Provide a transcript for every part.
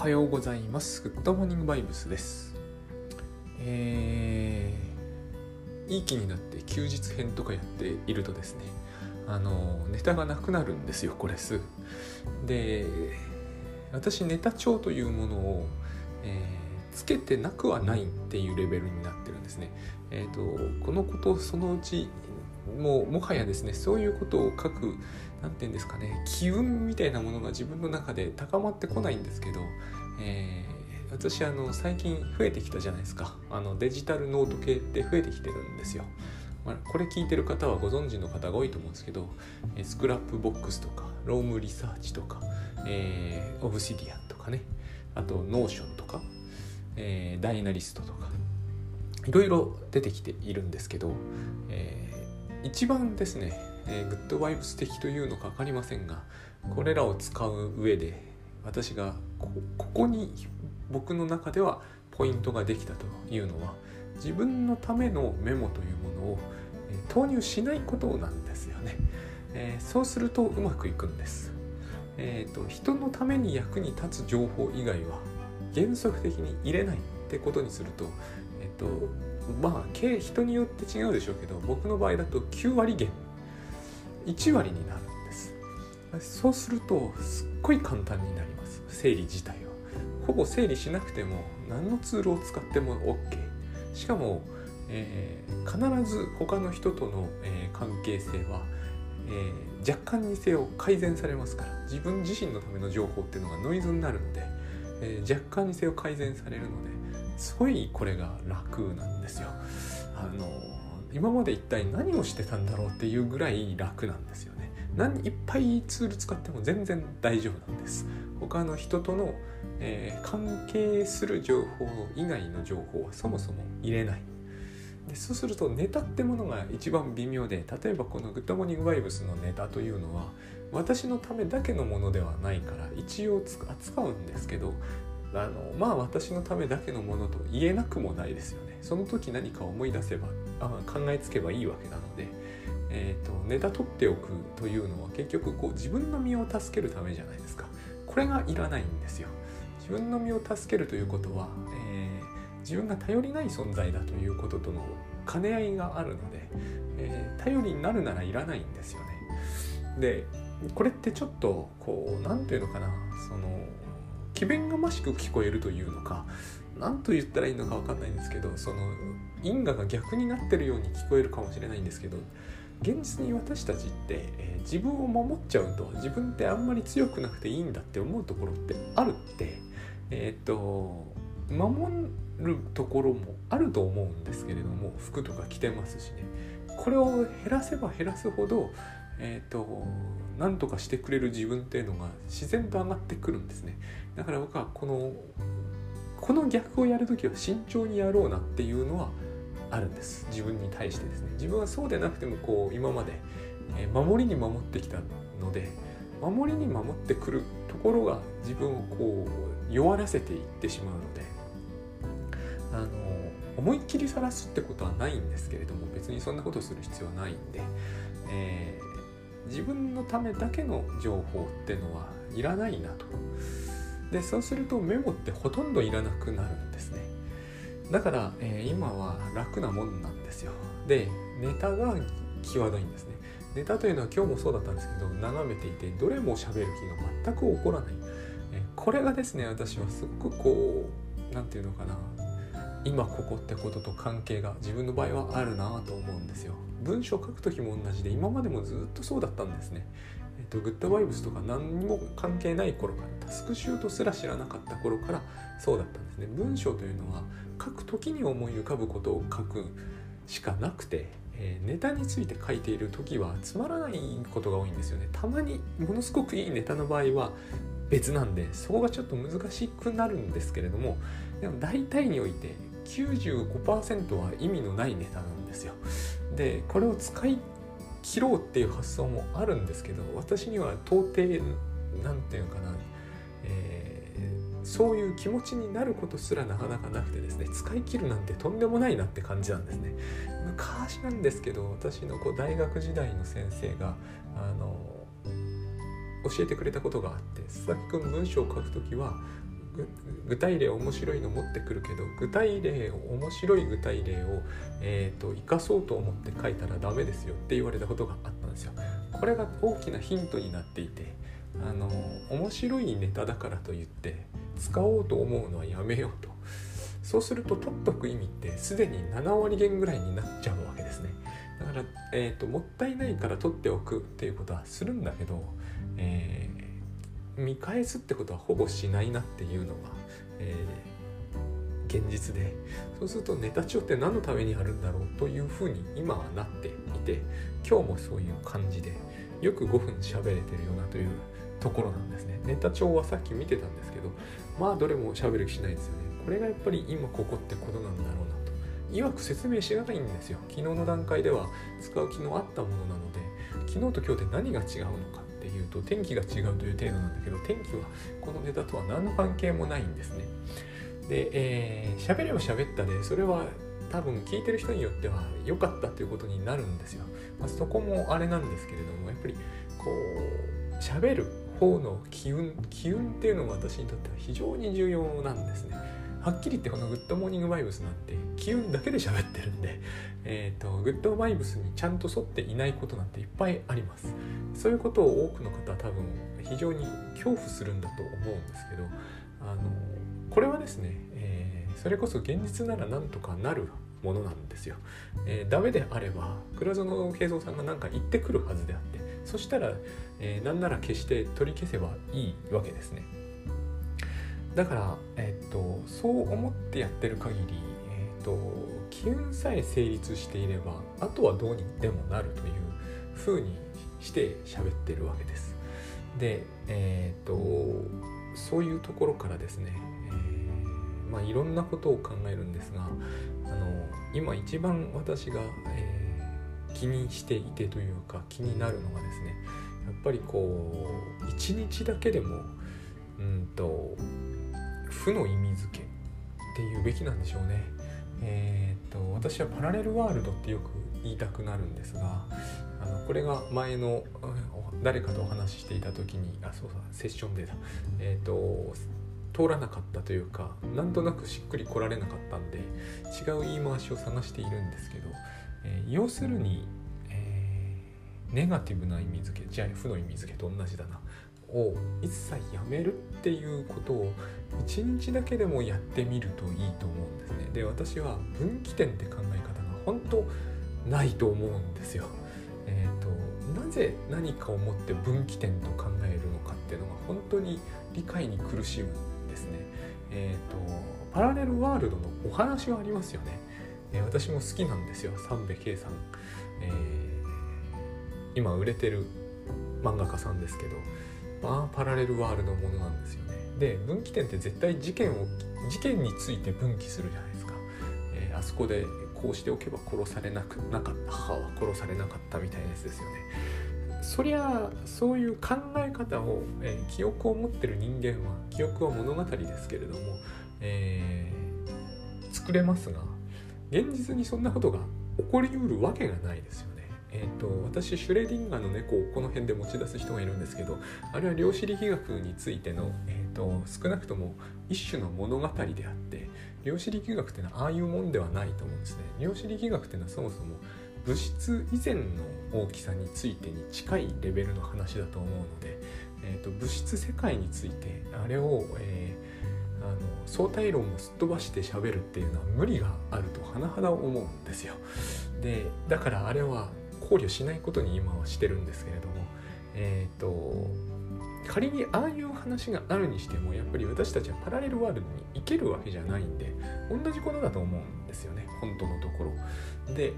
はようございます。グッドモーニングバイブスです。えー、いい気になって休日編とかやっているとですね、あの、ネタがなくなるんですよ、これすぐ。で、私、ネタ帳というものを、えーつけてなくはないっていうレベルになってるんですね。えっ、と、このことそのうちもうもはやですねそういうことを書く何て言うんですかね機運みたいなものが自分の中で高まってこないんですけど、えー私あの最近増えてきたじゃないですかあのデジタルノート系って増えてきてるんですよ。まあ、これ聞いてる方はご存知の方が多いと思うんですけどえ Scrapbox とか Roam Research とか、えー Obsidian とかねあと Notion とか、えー Dynalist とかいろいろ出てきているんですけど、えー一番ですね、えーグッドバイブス的というのか分かりませんがこれらを使う上で私がここに僕の中ではポイントができたというのは自分のためのメモというものを、えー投入しないことなんですよね、えーそうするとうまくいくんです、えーと人のために役に立つ情報以外は原則的に入れないってことにするとえっ、とまあ人によって違うでしょうけど僕の場合だと9割減。1割になるんです。そうするとすっごい簡単になります。整理自体は。ほぼ整理しなくても何のツールを使っても OK しかも、えー必ず他の人との、えー関係性は、えー若干にせよ改善されますから。自分自身のための情報っていうのがノイズになるので、え若干にせよ改善されるのですごいこれが楽なんですよ。あの今まで一体何をしてたんだろうっていうぐらい楽なんですよね。何いっぱいツール使っても全然大丈夫なんです。他の人との、えー関係する情報以外の情報はそもそも入れない。でそうするとネタってものが一番微妙で例えばこの「グッドモーニングバイブス」のネタというのは私のためだけのものではないから一応扱うんですけどあのまあ私のためだけのものと言えなくもないですよね。その時何か思い出せばあ考えつけばいいわけなので、えー、とネタ取っておくというのは結局こう自分の身を助けるためじゃないですか。これがいらないんですよ。自分の身を助けるということは、えー自分が頼りない存在だということとの兼ね合いがあるので、えー頼りになるならいらないんですよね。でこれってちょっとこう何ていうのかなその詭弁がましく聞こえるというのか何と言ったらいいのか分かんないんですけどその因果が逆になってるように聞こえるかもしれないんですけど現実に私たちって、えー自分を守っちゃうと自分ってあんまり強くなくていいんだって思うところってあるってえーっと守るところもあると思うんですけれども服とか着てますしね。これを減らせば減らすほどえー、と何とかしてくれる自分っていうのが自然と上がってくるんですね。だから僕はこのこの逆をやるときは慎重にやろうなっていうのはあるんです。自分に対してですね。自分はそうでなくてもこう今まで、守りに守ってきたので守りに守ってくるところが自分をこう弱らせていってしまうのであの思いっきり晒すってことはないんですけれども別にそんなことする必要はないんで、えー自分のためだけの情報ってのはいらないなと。でそうするとメモってほとんどいらなくなるんですね。だから、えー今は楽なもんなんですよ。でネタが際どいんですね。ネタというのは今日もそうだったんですけど眺めていてどれも喋る気が全く起こらない、えーこれがですね私はすっごくこう何て言うのかな。今ここってことと関係が自分の場合はあるなと思うんですよ。文章を書く時も同じで今までもずっとそうだったんですね。えっと、グッドバイブスとか何にも関係ない頃からタスクシュートすら知らなかった頃からそうだったんですね。文章というのは書く時に思い浮かぶことを書くしかなくて、えーネタについて書いている時はつまらないことが多いんですよね。たまにものすごくいいネタの場合は別なんでそこがちょっと難しくなるんですけれどもでも大体において95%は意味のないネタなんですよ。でこれを使い切ろうっていう発想もあるんですけど私には到底なんていうのかな、えーそういう気持ちになることすらなかなかなくてですね使い切るなんてとんでもないなって感じなんですね。昔なんですけど私のこう大学時代の先生があの教えてくれたことがあって佐々木君文章を書くときは具体例面白いの持ってくるけど具体例を面白い具体例を、えーと、生かそうと思って書いたらダメですよって言われたことがあったんですよ。これが大きなヒントになっていてあの面白いネタだからといって使おうと思うのはやめようとそうすると取っとく意味ってすでに7割減ぐらいになっちゃうわけですねだから、えーと、もったいないから取っておくっていうことはするんだけど、えー、見返すってことはほぼしないなっていうのが、えー、現実で。そうするとネタ帳って何のためにあるんだろうというふうに今はなっていて今日もそういう感じでよく5分喋れてるよなというところなんですね。ネタ帳はさっき見てたんですけどまあどれも喋る気しないですよね。これがやっぱり今ここってことなんだろうなと。いわく説明しがたいんですよ。昨日の段階では使う機能あったものなので昨日と今日で何が違うのかと天気が違うという程度なんだけど天気はこのネタとは何の関係もないんですね。で、えー、喋れば喋ったでそれは多分聞いてる人によっては良かったということになるんですよ、まあ、そこもあれなんですけれどもやっぱりこう喋る方の機運機運っていうのが私にとっては非常に重要なんですね。はっきり言ってこのグッドモーニングバイブスなんて機運だけで喋ってるんで、えーと、グッドバイブスにちゃんと沿っていないことなんていっぱいあります。そういうことを多くの方は多分非常に恐怖するんだと思うんですけどあのこれはですね、えー、それこそ現実ならなんとかなるものなんですよ、えー、ダメであれば倉園慶三さんが何か言ってくるはずであってそしたら、えー、何なら消して取り消せばいいわけですね。だから、えっと、そう思ってやってる限り、えっと、機運さえ成立していればあとはどうにでもなるというふうにして喋ってるわけです。で、えっとそういうところからですね、えー、まあ、いろんなことを考えるんですがあの今一番私が、えー、気にしていてというか気になるのがですねやっぱりこう一日だけでもうんと負の意味付けっていうべきなんでしょうね。えー、っと私はパラレルワールドってよく言いたくなるんですがあのこれが前の誰かとお話ししていた時にあそうそうセッションでだえー、っと通らなかったというかなんとなくしっくり来られなかったんで違う言い回しを探しているんですけど、えー、要するに、えー、ネガティブな意味付けじゃあ負の意味付けと同じだなを一切やめるっていうことを一日だけでもやってみるといいと思うんですね。で私は分岐点って考え方が本当ないと思うんですよ。えーと、なぜ何かをもって分岐点と考えるのかっていうのが本当に理解に苦しむんですね。えーと、パラレルワールドのお話はありますよね。えー、私も好きなんですよ三部圭さん、えー、今売れてる漫画家さんですけどまあパラレルワールドものなんですよね。で分岐点って絶対事件を事件について分岐するじゃないですか、えー、あそこでこうしておけば殺されなくなかった母は殺されなかったみたいなやつですよね。そりゃそういう考え方を、えー、記憶を持ってる人間は記憶は物語ですけれども、えー、作れますが現実にそんなことが起こりうるわけがないですよね。えーと、私シュレディンガーの猫をこの辺で持ち出す人がいるんですけどあれは量子力学についての、えーと、少なくとも一種の物語であって量子力学っていうのはああいうもんではないと思うんですね。量子力学っていうのはそもそも物質以前の大きさについてに近いレベルの話だと思うので、えーと、物質世界についてあれを、えー、あの相対論をすっ飛ばして喋るっていうのは無理があると甚だ思うんですよ。でだからあれは考慮しないことに今はしてるんですけれどもえっ、ー、と仮にああいう話があるにしてもやっぱり私たちはパラレルワールドに行けるわけじゃないんで同じことだと思うんですよね本当のところ。で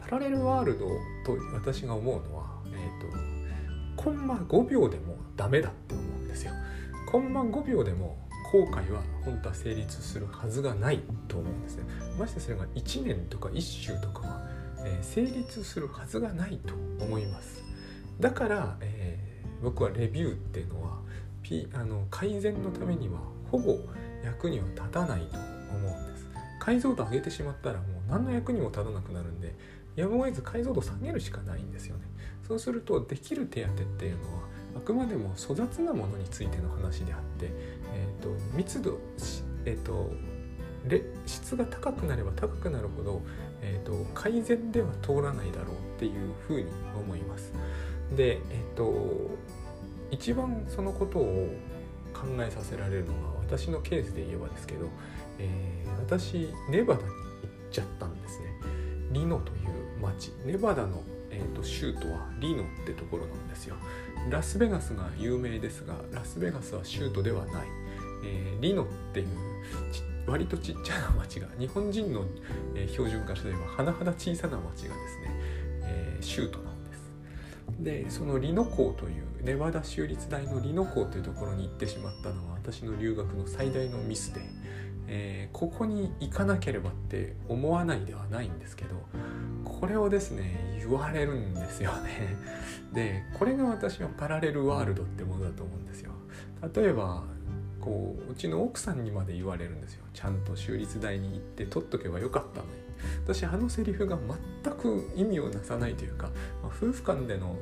パラレルワールドと私が思うのは、えーと、コンマ5秒でもダメだって思うんですよ。コンマ5秒でも後悔は本当は成立するはずがないと思うんですね。ましてそれが1年とか1週とかはえ、成立するはずがないと思います。だから、えー、僕はレビューっていうのは、P、あの改善のためにはほぼ役には立たないと思うんです。解像度上げてしまったらもう何の役にも立たなくなるんでやむを得ず解像度下げるしかないんですよね。そうするとできる手当っていうのはあくまでも粗雑なものについての話であって、えーと、密度、えーと、質が高くなれば高くなるほど、えーと、改善では通らないだろうっていうふうに思います。で、えっ、ー、と一番そのことを考えさせられるのは私のケースで言えばですけど、えー、私ネバダに行っちゃったんですね。リノという町ネバダの、えーと、州都はリノってところなんですよ。ラスベガスが有名ですがラスベガスは州都ではない、えー、リノっていう割とちっちゃな町が日本人の、え、標準化すれば甚だ小さな町がですね、えー、州都なんです。でそのリノ校というネバダ州立大のリノ校というところに行ってしまったのは私の留学の最大のミスで、えー、ここに行かなければって思わないではないんですけどこれをですね言われるんですよね。でこれが私はパラレルワールドってものだと思うんですよ。例えばこううちの奥さんにまで言われるんですよ。ちゃんと州立大に行って取っとけばよかったのに。私あのセリフが全く意味をなさないというか、まあ、夫婦間での、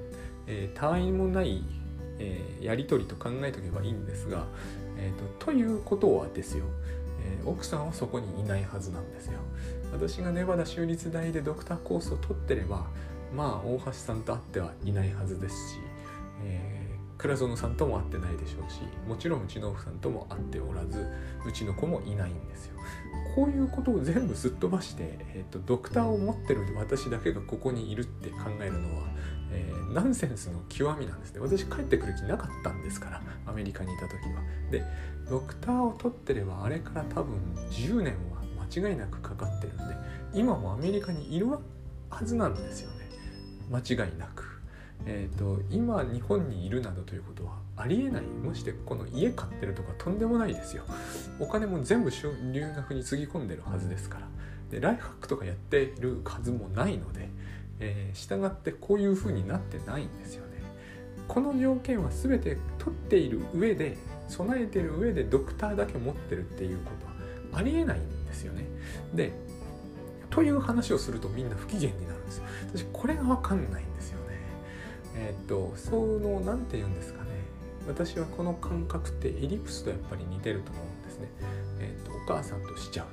えー、他愛もない、えー、やり取りと考えとけばいいんですが、えーと、ということはですよ。えー、奥さんはそこにいないはずなんですよ。私がネバダ州立大でドクターコースを取ってればまあ大橋さんと会ってはいないはずですし、えー、倉園さんとも会ってないでしょうしもちろんうちの奥さんとも会っておらずうちの子もいないんですよ。こういうことを全部すっ飛ばして、えーと、ドクターを持ってる私だけがここにいるって考えるのは、えー、ナンセンスの極みなんですね。私帰ってくる気なかったんですからアメリカにいた時は。でドクターを取ってればあれから多分10年は間違いなくかかってるんで今もアメリカにいるはずなんですよね。間違いなく。えーと、今日本にいるなどということはありえないましてこの家買ってるとかとんでもないですよお金も全部留学につぎ込んでるはずですからでライフハックとかやってるはずもないので、えー、従ってこういう風になってないんですよねこの条件は全て取っている上で備えてる上でドクターだけ持ってるっていうことはありえないんですよね。でという話をするとみんな不機嫌になるんですよ。私これが分かんないんですよ。えー、っとその何て言うんですかね私はこの感覚ってエリプスとやっぱり似てると思うんですね。えー、っとお母さんとしちゃう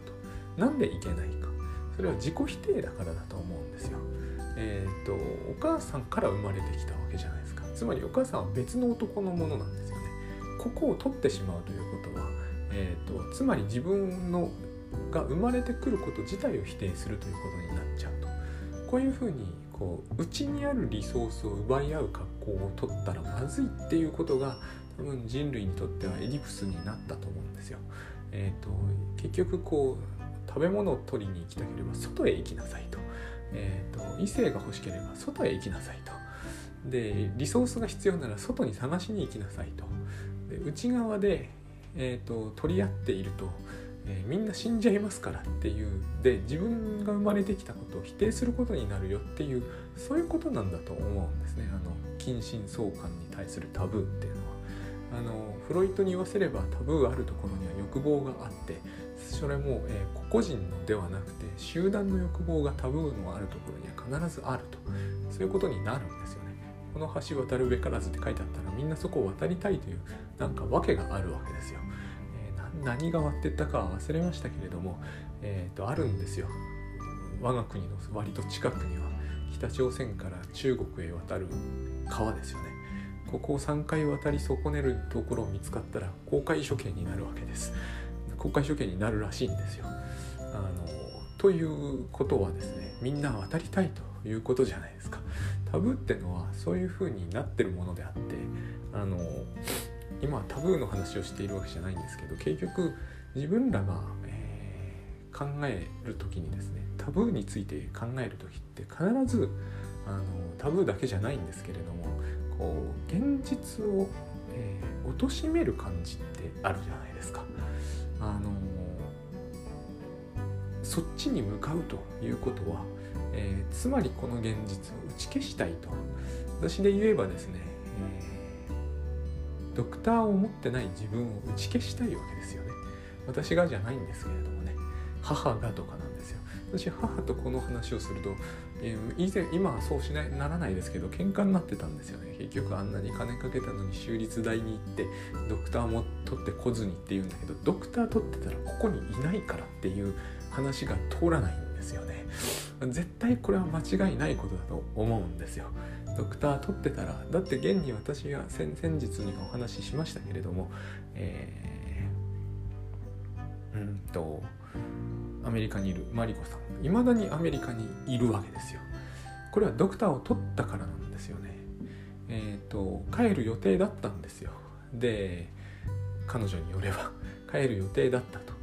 と。なんでいけないか。それは自己否定だからだと思うんですよ。えー、っとお母さんから生まれてきたわけじゃないですか。つまりお母さんは別の男のものなんですよね。ここを取ってしまうということは、えーと、つまり自分のが生まれてくること自体を否定するということになっちゃうとこういうふうにこう内にあるリソースを奪い合う格好を取ったらまずいっていうことが多分人類にとってはエディプスになったと思うんですよ。えーと、結局こう食べ物を取りに行きたければ外へ行きなさいと,、えーと異性が欲しければ外へ行きなさいと。でリソースが必要なら外に探しに行きなさいと。で内側で、えーと、取り合っていると、え、みんな死んじゃいますからっていうで自分が生まれてきたことを否定することになるよっていうそういうことなんだと思うんですねあの近親相関に対するタブーっていうのは。あのフロイトに言わせればタブーあるところには欲望があってそれも、えー、個々人のではなくて集団の欲望がタブーのあるところには必ずあるとそういうことになるんですよね。この橋渡るべからずって書いてあったらみんなそこを渡りたいというなんか訳があるわけですよ。何が割ってったかは忘れましたけれども、えー、とあるんですよ。我が国の割と近くには北朝鮮から中国へ渡る川ですよね。ここを3回渡り損ねるところを見つかったら公開処刑になるわけです。公開処刑になるらしいんですよ。あのということはですねみんな渡りたいということじゃないですか。タブーってのはそういう風になってるものであってあの今はタブーの話をしているわけじゃないんですけど結局自分らが、えー、考える時にですねタブーについて考える時って必ずあのタブーだけじゃないんですけれどもこう現実を、えー、貶める感じってあるじゃないですか。あのそっちに向かうということはえー、つまりこの現実を打ち消したいと私で言えばですね、えー、ドクターを持ってない自分を打ち消したいわけですよね。私がじゃないんですけれどもね。母がとかなんですよ。私母とこの話をすると以前今はそうしないならないですけど喧嘩になってたんですよね。結局あんなに金かけたのに州立大に行ってドクターも取ってこずにって言うんだけどドクター取ってたらここにいないからっていう話が通らないんです絶対これは間違いないことだと思うんですよ。ドクター取ってたらだって現に私が先日にお話ししましたけれどもえー、うんとアメリカにいるマリコさん。いまだにアメリカにいるわけですよ。これはドクターを取ったからなんですよね。えっ、ー、と帰る予定だったんですよ。で彼女によれば。帰る予定だったと。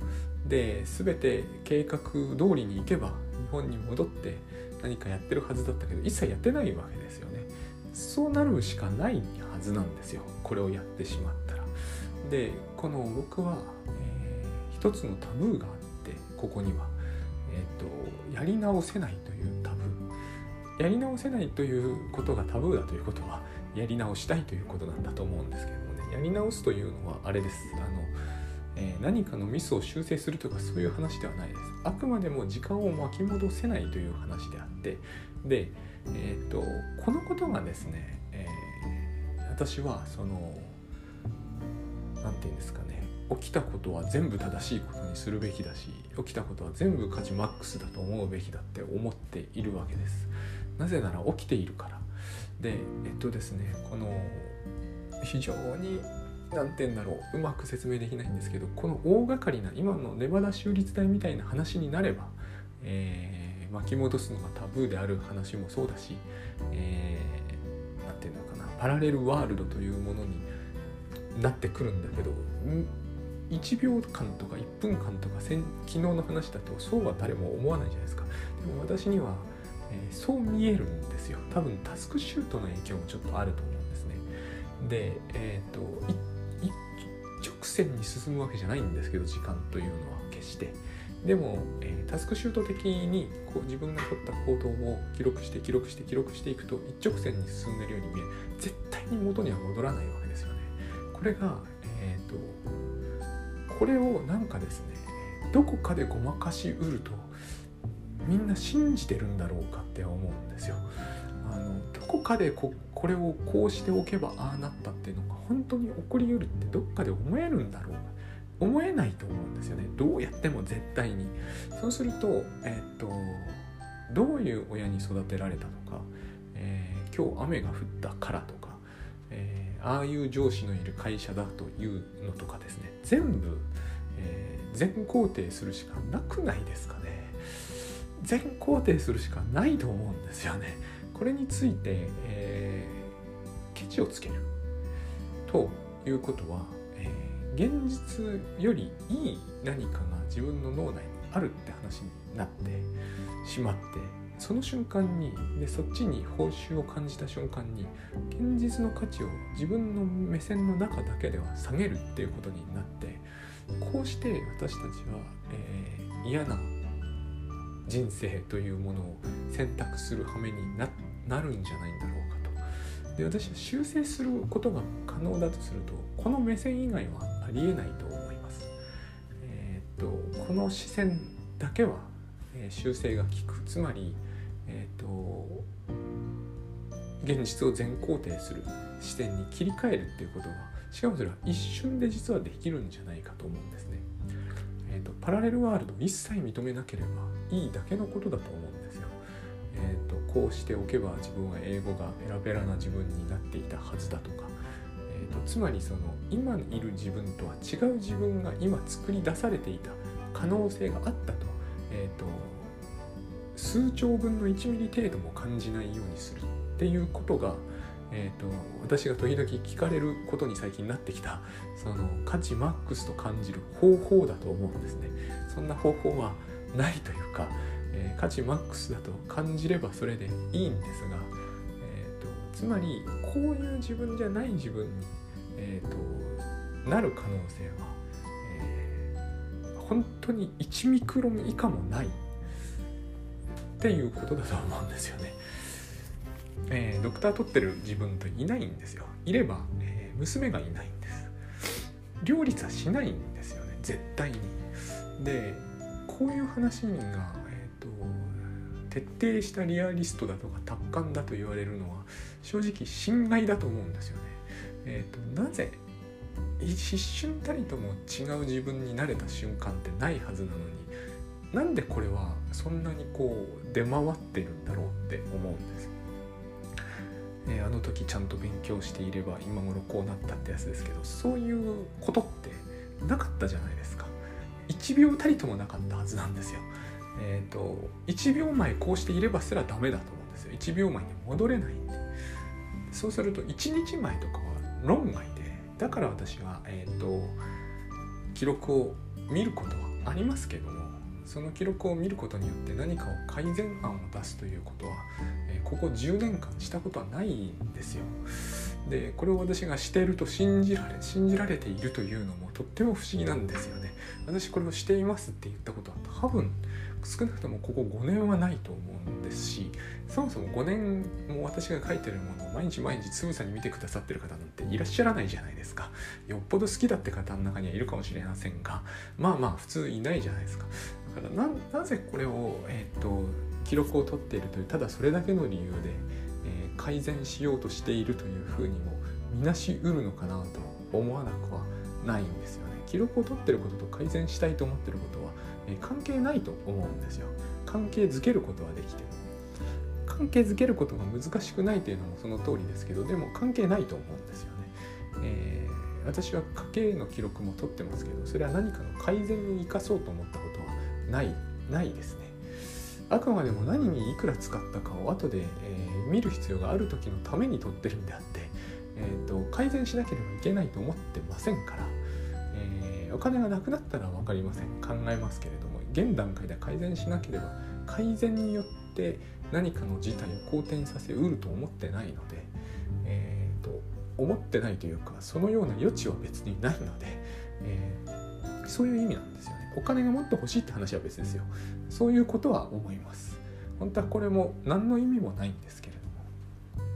で全て計画通りに行けば本に戻って何かやってるはずだったけど一切やってないわけですよね。そうなるしかないはずなんですよ。これをやってしまったら。でこの僕は、えー、一つのタブーがあってここには、えーと、やり直せないというタブー。やり直せないということがタブーだということはやり直したいということなんだと思うんですけどもね。やり直すというのはあれです。あのえー、何かのミスを修正するとかそういう話ではないです。あくまでも時間を巻き戻せないという話であってで、えーと、このことがですね、えー、私はその何て言うんですかね起きたことは全部正しいことにするべきだし起きたことは全部価値マックスだと思うべきだって思っているわけです。なぜなら起きているから。でえっとですねこの非常に何て言うんだろう。うまく説明できないんですけどこの大掛かりな今のネバダ州立大みたいな話になれば、えー、巻き戻すのがタブーである話もそうだし何、えー、て言うのかなパラレルワールドというものになってくるんだけど1秒間とか1分間とか昨日の話だとそうは誰も思わないじゃないですか。でも私には、えー、そう見えるんですよ。多分タスクシュートの影響もちょっとあると思うんですね。でえっ、ー、と線に進むわけじゃないんですけど時間というのは決して。でも、えー、タスクシュート的にこう自分が取った行動を記録して記録して記録していくと一直線に進んでるように見え絶対に元には戻らないわけですよね。これがえっ、ー、とこれをなんかですねどこかでごまかしうるとみんな信じてるんだろうかって思うんですよ。こかでここれをこうしておけばああなったっていうのが本当に起こりうるってどっかで思えるんだろう。思えないと思うんですよね。どうやっても絶対に。そうするとえー、っとどういう親に育てられたとか、えー、今日雨が降ったからとか、えー、ああいう上司のいる会社だというのとかですね。全部、え、全肯定するしかなくないですかね。全肯定するしかないと思うんですよね。これについて、えー、ケチをつける。ということは、えー、現実よりいい何かが自分の脳内にあるって話になってしまってその瞬間にでそっちに報酬を感じた瞬間に現実の価値を自分の目線の中だけでは下げるっていうことになってこうして私たちは、えー、嫌な人生というものを選択する羽目にななるんじゃないんだろうかと。で私は修正することが可能だとするとこの目線以外はありえないと思います。えー、っとこの視線だけは、えー、修正が効くつまり、えー、っと現実を全肯定する視点に切り替えるっていうことがしかもそれは一瞬で実はできるんじゃないかと思うんですね。ーと、パラレルワールドを一切認めなければいいだけのことだと思うんですよ。えーと、こうしておけば自分は英語がペラペラな自分になっていたはずだとか、えーと、つまりその今いる自分とは違う自分が今作り出されていた可能性があったと,、えー、と数兆分の1ミリ程度も感じないようにするっていうことが、えーと、私が時々聞かれることに最近なってきたその価値マックスと感じる方法だと思うんですねそんな方法はないというか、えー、価値マックスだと感じればそれでいいんですが、えーと、つまりこういう自分じゃない自分に、えーと、なる可能性は、えー、本当に1ミクロン以下もないっていうことだと思うんですよね。えー、ドクター取ってる自分といないんですよいれば、えー、娘がいないんです両立はしないんですよね絶対にでこういう話が、えーと、徹底したリアリストだとか達観だと言われるのは正直心外だと思うんですよね。えーと、なぜ一瞬たりとも違う自分になれた瞬間ってないはずなのになんでこれはそんなにこう出回ってるんだろうって思うんです。え、あの時ちゃんと勉強していれば今頃こうなったってやつですけどそういうことってなかったじゃないですか。1秒たりともなかったはずなんですよ。えっ、ー、と1秒前こうしていればすらダメだと思うんですよ。1秒前に戻れないんで。そうすると1日前とかは論外でだから私はえっ、ー、と記録を見ることはありますけどもその記録を見ることによって何かを改善案を出すということは、えー、ここ10年間したことはないんですよ。でこれを私がしていると信じられ信じられているというのもとっても不思議なんですよね。私これをしていますって言ったことは多分少なくともここ5年はないと思うんですしそもそも5年も私が書いてるものを毎日毎日つぶさに見てくださってる方なんていらっしゃらないじゃないですかよっぽど好きだって方の中にはいるかもしれませんがまあまあ普通いないじゃないですかからななぜこれを、えーと、記録を取っているというただそれだけの理由で、えー、改善しようとしているというふうにも見なしうるのかなと思わなくはないんですよね。記録を取ってることと改善したいと思ってることはえ関係ないと思うんですよ。関係づけることはできて関係づけることが難しくないというのもその通りですけどでも関係ないと思うんですよね、えー、私は家計の記録も取ってますけどそれは何かの改善に生かそうと思ったないないですね。あくまでも何にいくら使ったかを後で、えー、見る必要がある時のために取ってるんであって、えーと改善しなければいけないと思ってませんからえお金がなくなったら分かりません。考えますけれども現段階で改善しなければ改善によって何かの事態を好転させうると思ってないので、えーと、思ってないというかそのような余地は別にないので、えー、そういう意味なんですよ。お金がもっと欲しいって話は別ですよそういうことは思います本当はこれも何の意味もないんですけれども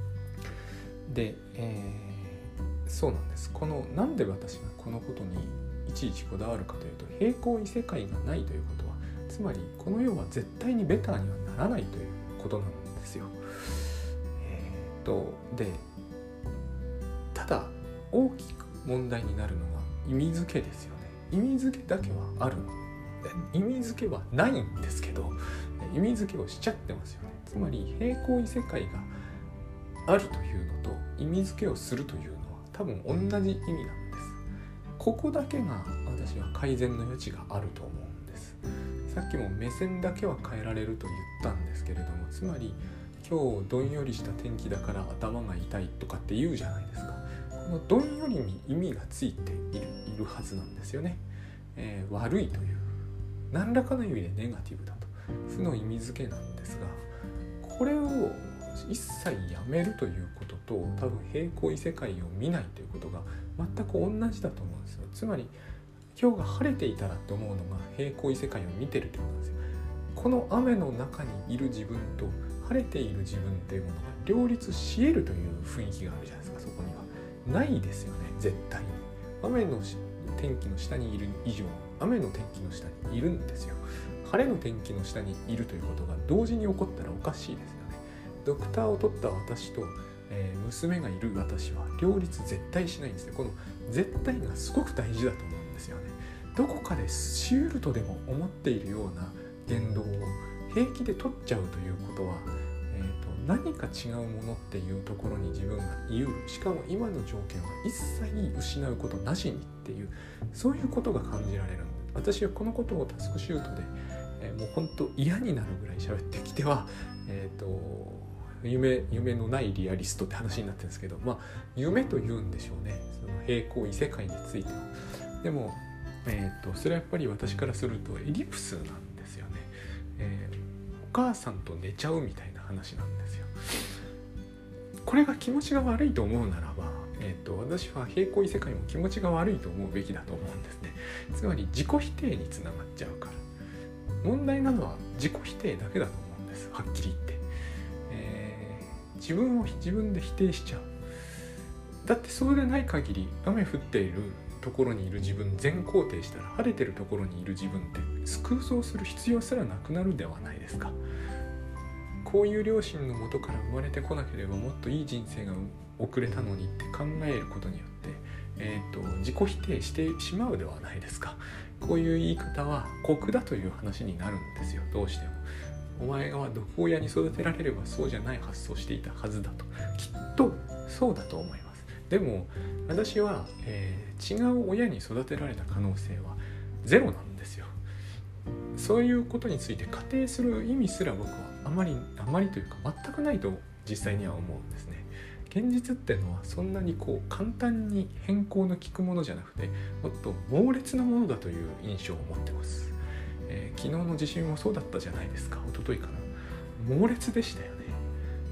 で、えー、そうなんですこのなんで私がこのことにいちいちこだわるかというと平行異世界がないということはつまりこの世は絶対にベターにはならないということなんですよ。えー、っとでただ大きく問題になるのが意味付けですよね。意味付けだけはある。意味付けはないんですけど意味付けをしちゃってますよね。つまり平行異世界があるというのと意味付けをするというのは多分同じ意味なんです。ここだけが私は改善の余地があると思うんです。さっきも目線だけは変えられると言ったんですけれどもつまり今日どんよりした天気だから頭が痛いとかって言うじゃないですか。のどんよりに意味がついているいるはずなんですよね、えー、悪いという何らかの意味でネガティブだと負の意味付けなんですがこれを一切やめるということと多分平行異世界を見ないということが全く同じだと思うんですよ。つまり今日が晴れていたらって思うのが平行異世界を見てるってことなんですよ。この雨の中にいる自分と晴れている自分っていうものが両立し得るという雰囲気があるじゃないですか。ないですよね絶対に。雨の天気の下にいる以上雨の天気の下にいるんですよ。晴れの天気の下にいるということが同時に起こったらおかしいですよね。ドクターを取った私とえー、娘がいる私は両立絶対しないんですね。この絶対がすごく大事だと思うんですよね。どこかでしうるとでも思っているような言動を平気で取っちゃうということは、何か違うものっていうところに自分が言うしかも今の条件は一切失うことなしにっていうそういうことが感じられる私はこのことをタスクシュートで、えー、もう本当嫌になるぐらい喋ってきてはえっ、ー、と夢夢のないリアリストって話になってるんですけどまあ夢と言うんでしょうね。その平行異世界については。でも、えーと、それはやっぱり私からするとエリプスなんですよね、えー、お母さんと寝ちゃうみたいな。話なんですよ。これが気持ちが悪いと思うならばえーと、私は平行異世界も気持ちが悪いと思うべきだと思うんですね。つまり自己否定につながっちゃうから。問題なのは自己否定だけだと思うんです。はっきり言って。え自分を自分で否定しちゃう。だってそうでない限り雨降っているところにいる自分全肯定したら晴れてるところにいる自分って空想する必要すらなくなるではないですか。こういう両親のもとから生まれてこなければもっといい人生が送れたのにって考えることによって、えーと、自己否定してしまうではないですか。こういう言い方は酷だという話になるんですよ。どうしても。お前が毒親に育てられればそうじゃない発想していたはずだと。きっとそうだと思います。でも私は、えー、違う親に育てられた可能性はゼロなんですよ。そういうことについて仮定する意味すら僕はあまりあまりというか全くないと実際には思うんですね。現実ってのはそんなにこう簡単に変更の効くものじゃなくてもっと猛烈なものだという印象を持ってます、えー、昨日の地震もそうだったじゃないですか。一昨日かな。猛烈でしたよね。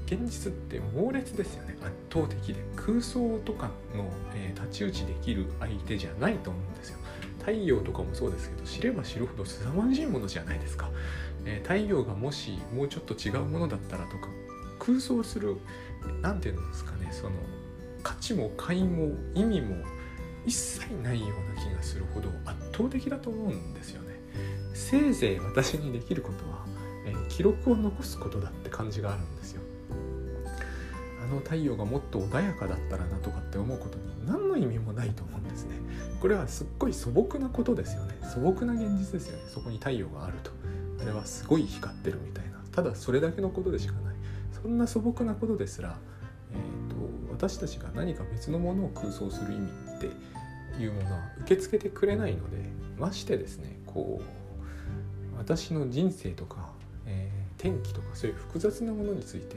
現実って猛烈ですよね。圧倒的で。空想とかの、えー、太刀打ちできる相手じゃないと思うんですよ。太陽とかもそうですけど知れば知るほど凄まじいものじゃないですか、え、太陽がもしもうちょっと違うものだったらとか空想する何て言うんですかねその価値も買いも意味も一切ないような気がするほど圧倒的だと思うんですよね。せいぜい私にできることは、え、記録を残すことだって感じがあるんですよ。あの太陽がもっと穏やかだったらなとかって思うことに何の意味もないと思うんですね。これはすっごい素朴なことですよね。素朴な現実ですよね。そこに太陽があると。あれはすごい光ってるみたいな。ただそれだけのことでしかない。そんな素朴なことですら、えーと、私たちが何か別のものを空想する意味っていうものは受け付けてくれないのでましてですねこう私の人生とか、えー、天気とかそういう複雑なものについて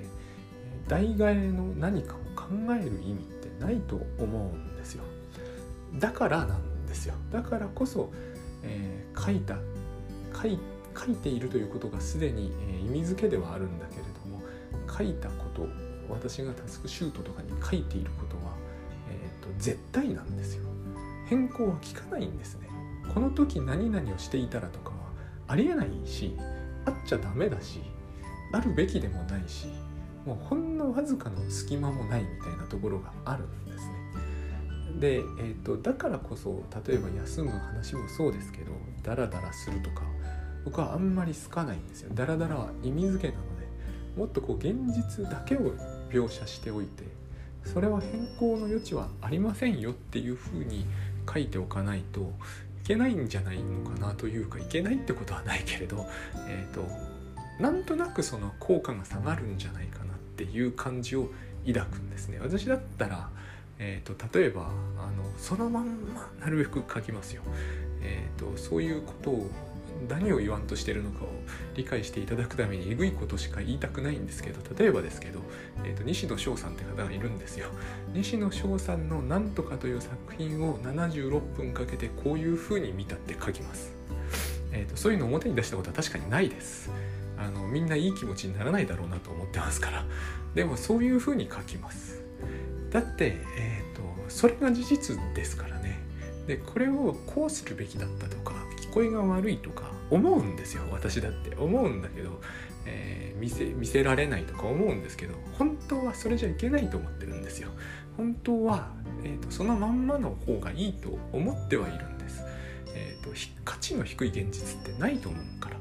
代替えの何かを考える意味ってないと思うんですよ。だからなんですよ。だからこそ、えー、書いた書い書いているということがすでに、え、意味付けではあるんだけれども書いたこと私がタスクシュートとかに書いていることは、えーと、絶対なんですよ。変更は効かないんですね。この時何々をしていたらとかはありえないしあっちゃダメだしあるべきでもないしもうほんのわずかの隙間もないみたいなところがあるんですね。で、えーと、だからこそ例えば休む話もそうですけどダラダラするとか僕はあんまり好かないんですよダラダラは意味付けなのでもっとこう現実だけを描写しておいてそれは変更の余地はありませんよっていうふうに書いておかないといけないんじゃないのかなというかいけないってことはないけれど、えーと、なんとなくその効果が下がるんじゃないかなっていう感じを抱くんですね。私だったらえーと、例えばあのそのまんまなるべく書きますよ。えーと、そういうことを何を言わんとしてるのかを理解していただくためにえぐいことしか言いたくないんですけど例えばですけど、えーと、西野翔さんって方がいるんですよ。西野翔さんの「なんとか」という作品を76分かけてこういうふうに見たって書きます。えー、とそういうの表に出したことは確かにないです。あのみんないい気持ちにならないだろうなと思ってますからでもそういうふうに書きますだって、えーと、それが事実ですからねでこれをこうするべきだったと聞こえが悪いとか思うんですよ私だって。思うんだけど、えー、見せ見せられないとか思うんですけど本当はそれじゃいけないと思ってるんですよ。本当は、えーと、そのまんまの方がいいと思ってはいるんです、えーと価値の低い現実ってないと思うから。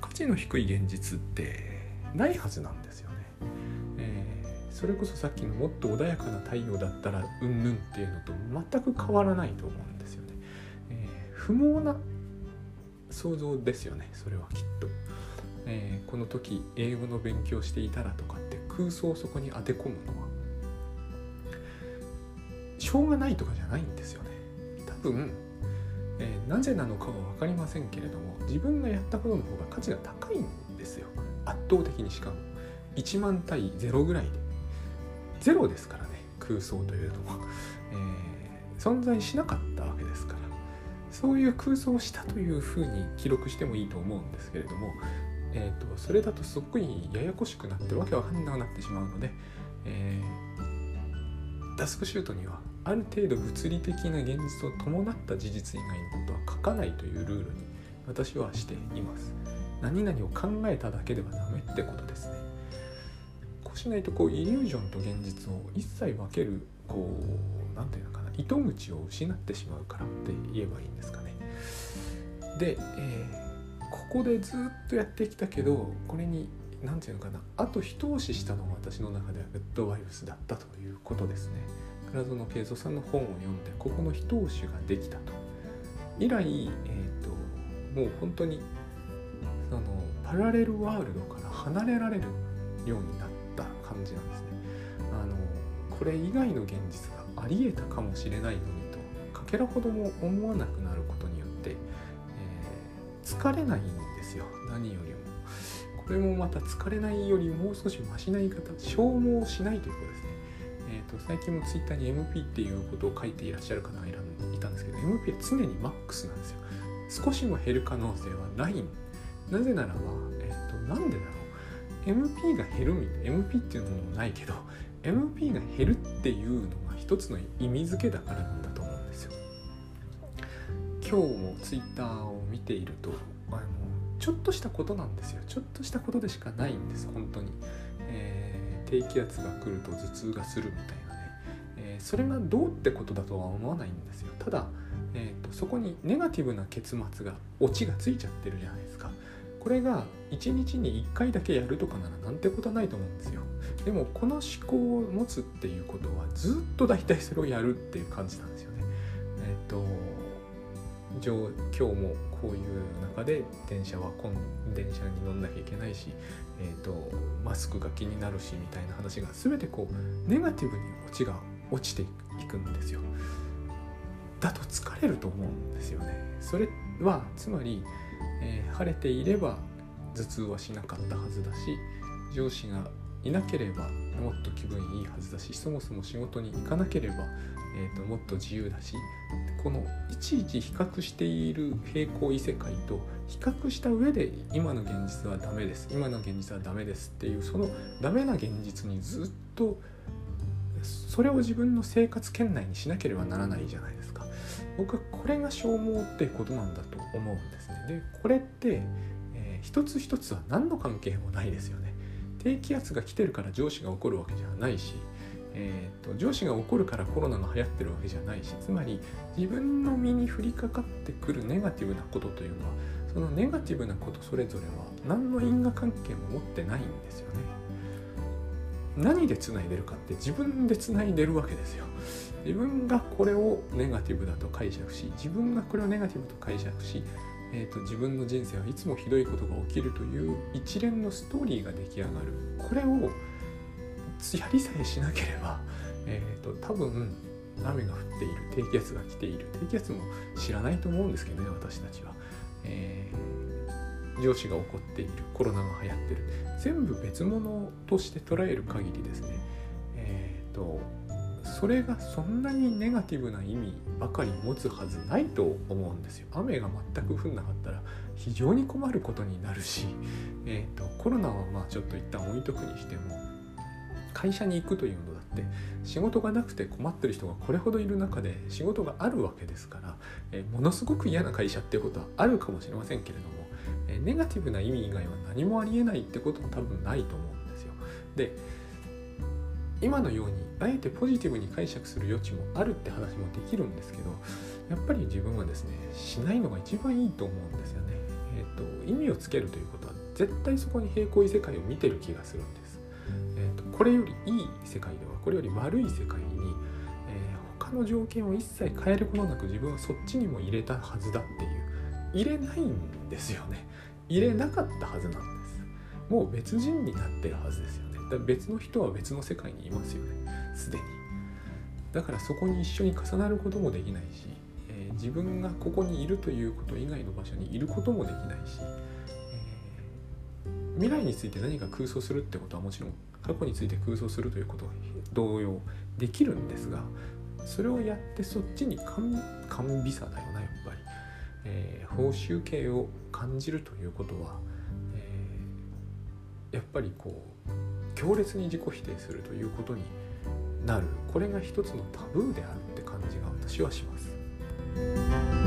価値の低い現実ってないはずなんですよね。えそれこそさっきのもっと穏やかな太陽だったらうんぬんっていうのと全く変わらないと思うんですよ。不毛な想像ですよねそれはきっと。えー、この時英語の勉強していたらとかって空想をそこに当て込むのは。しょうがないとかじゃないんですよね。多分、えー、なぜなのかは分かりませんけれども自分がやったことの方が価値が高いんですよ。圧倒的にしかも。1万対0ぐらいで。ゼロですからね空想というのは、えー、存在しなかったわけですから。そういう空想をしたというふうに記録してもいいと思うんですけれども、えーと、それだとすっごいややこしくなってわけわかんなくなってしまうので、えー、タスクシュートにはある程度物理的な現実を伴った事実以外のことは書かないというルールに私はしています。何々を考えただけではダメってことですね。こうしないとこうイリュージョンと現実を一切分けるこう何て言うのかな糸口を失ってしまうからって言えばいいんですかね。で、えー、ここでずっとやってきたけどこれに何て言うのかなあと一押ししたのが私の中ではグッドワイブスだったということですね。倉園慶三さんの本を読んでここの一押しができたと。以来、えーと、もう本当にそのパラレルワールドから離れられるようになった感じなんですね。あのこれ以外の現実ありえたかもしれないのにとかけらほども思わなくなることによって、えー、疲れないんですよ。何よりも。これもまた疲れないよりもう少しマシな言い方消耗しないということですね。えーと、最近もツイッターに MP っていうことを書いていらっしゃる方がいたんですけど MP は常にマックスなんですよ。少しも減る可能性はない。なぜならば、えーと、なんでだろう。MP が減るみたいな MP っていうのもないけど MP が減るっていうのが一つの意味付けだからなんだと思うんですよ。今日もツイッターを見ているとあのちょっとしたことなんですよ。ちょっとしたことでしかないんです本当に、えー、低気圧が来ると頭痛がするみたいなね、えー、それがどうってことだとは思わないんですよ。ただ、えーと、そこにネガティブな結末がオチがついちゃってるじゃないですか。これが1日に1回だけやるとかならなんてことはないと思うんですよ。でもこの思考を持つっていうことはずっと大体それをやるっていう感じなんですよねえっ、と今日もこういう中で電車は電車に乗んなきゃいけないし、えーと、マスクが気になるしみたいな話が全てこうネガティブに落ちが落ちていくんですよ。だと疲れると思うんですよね。それはつまり、えー、晴れていれば頭痛はしなかったはずだし上司がいなければもっと気分いいはずだしそもそも仕事に行かなければ、えーと、もっと自由だしこのいちいち比較している平行異世界と比較した上で今の現実はダメです今の現実はダメですっていうそのダメな現実にずっとそれを自分の生活圏内にしなければならないじゃないですか。僕はこれが消耗ってことなんだと思うんですね。でこれって、えー、一つ一つは何の関係もないですよね。低気圧が来てるから上司が怒るわけじゃないし、えーと、上司が怒るからコロナが流行ってるわけじゃないしつまり自分の身に降りかかってくるネガティブなことというのはそのネガティブなことそれぞれは何の因果関係も持ってないんですよね。何でつないでるかって自分でつないでるわけですよ。自分がこれをネガティブだと解釈し自分がこれをネガティブと解釈しえーと、自分の人生はいつもひどいことが起きるという一連のストーリーが出来上がる。これをやりさえしなければ、えーと、多分雨が降っている低気圧が来ている。低気圧も知らないと思うんですけどね私たちは、えー、上司が起こっているコロナが流行ってる。全部別物として捉える限りですね。えっ、ー、とそれがそんなにネガティブな意味ばかり持つはずないと思うんですよ雨が全く降んなかったら非常に困ることになるし、えーと、コロナはまあちょっと一旦置いとくにしても会社に行くというのだって仕事がなくて困ってる人がこれほどいる中で仕事があるわけですから、えー、ものすごく嫌な会社っていうことはあるかもしれませんけれども、えー、ネガティブな意味以外は何もありえないってことも多分ないと思うんですよ。で今のようにあえてポジティブに解釈する余地もあるって話もできるんですけどやっぱり自分はですねしないのが一番いいと思うんですよね。えーと、意味をつけるということは絶対そこに平行異世界を見てる気がするんです。えーと、これよりいい世界ではこれより悪い世界に、えー、他の条件を一切変えることなく自分はそっちにも入れたはずだっていう入れないんですよね。入れなかったはずなんです。もう別人になってるはずですよ。だ別の人は別の世界にいますよね。すでにだからそこに一緒に重なることもできないし、えー、自分がここにいるということ以外の場所にいることもできないし、えー、未来について何か空想するってことはもちろん過去について空想するということは同様できるんですがそれをやってそっちに甘美さだよなやっぱり、えー、報酬系を感じるということは、えー、やっぱりこう強烈に自己否定するということになるこれが一つのタブーであるって感じが私はします。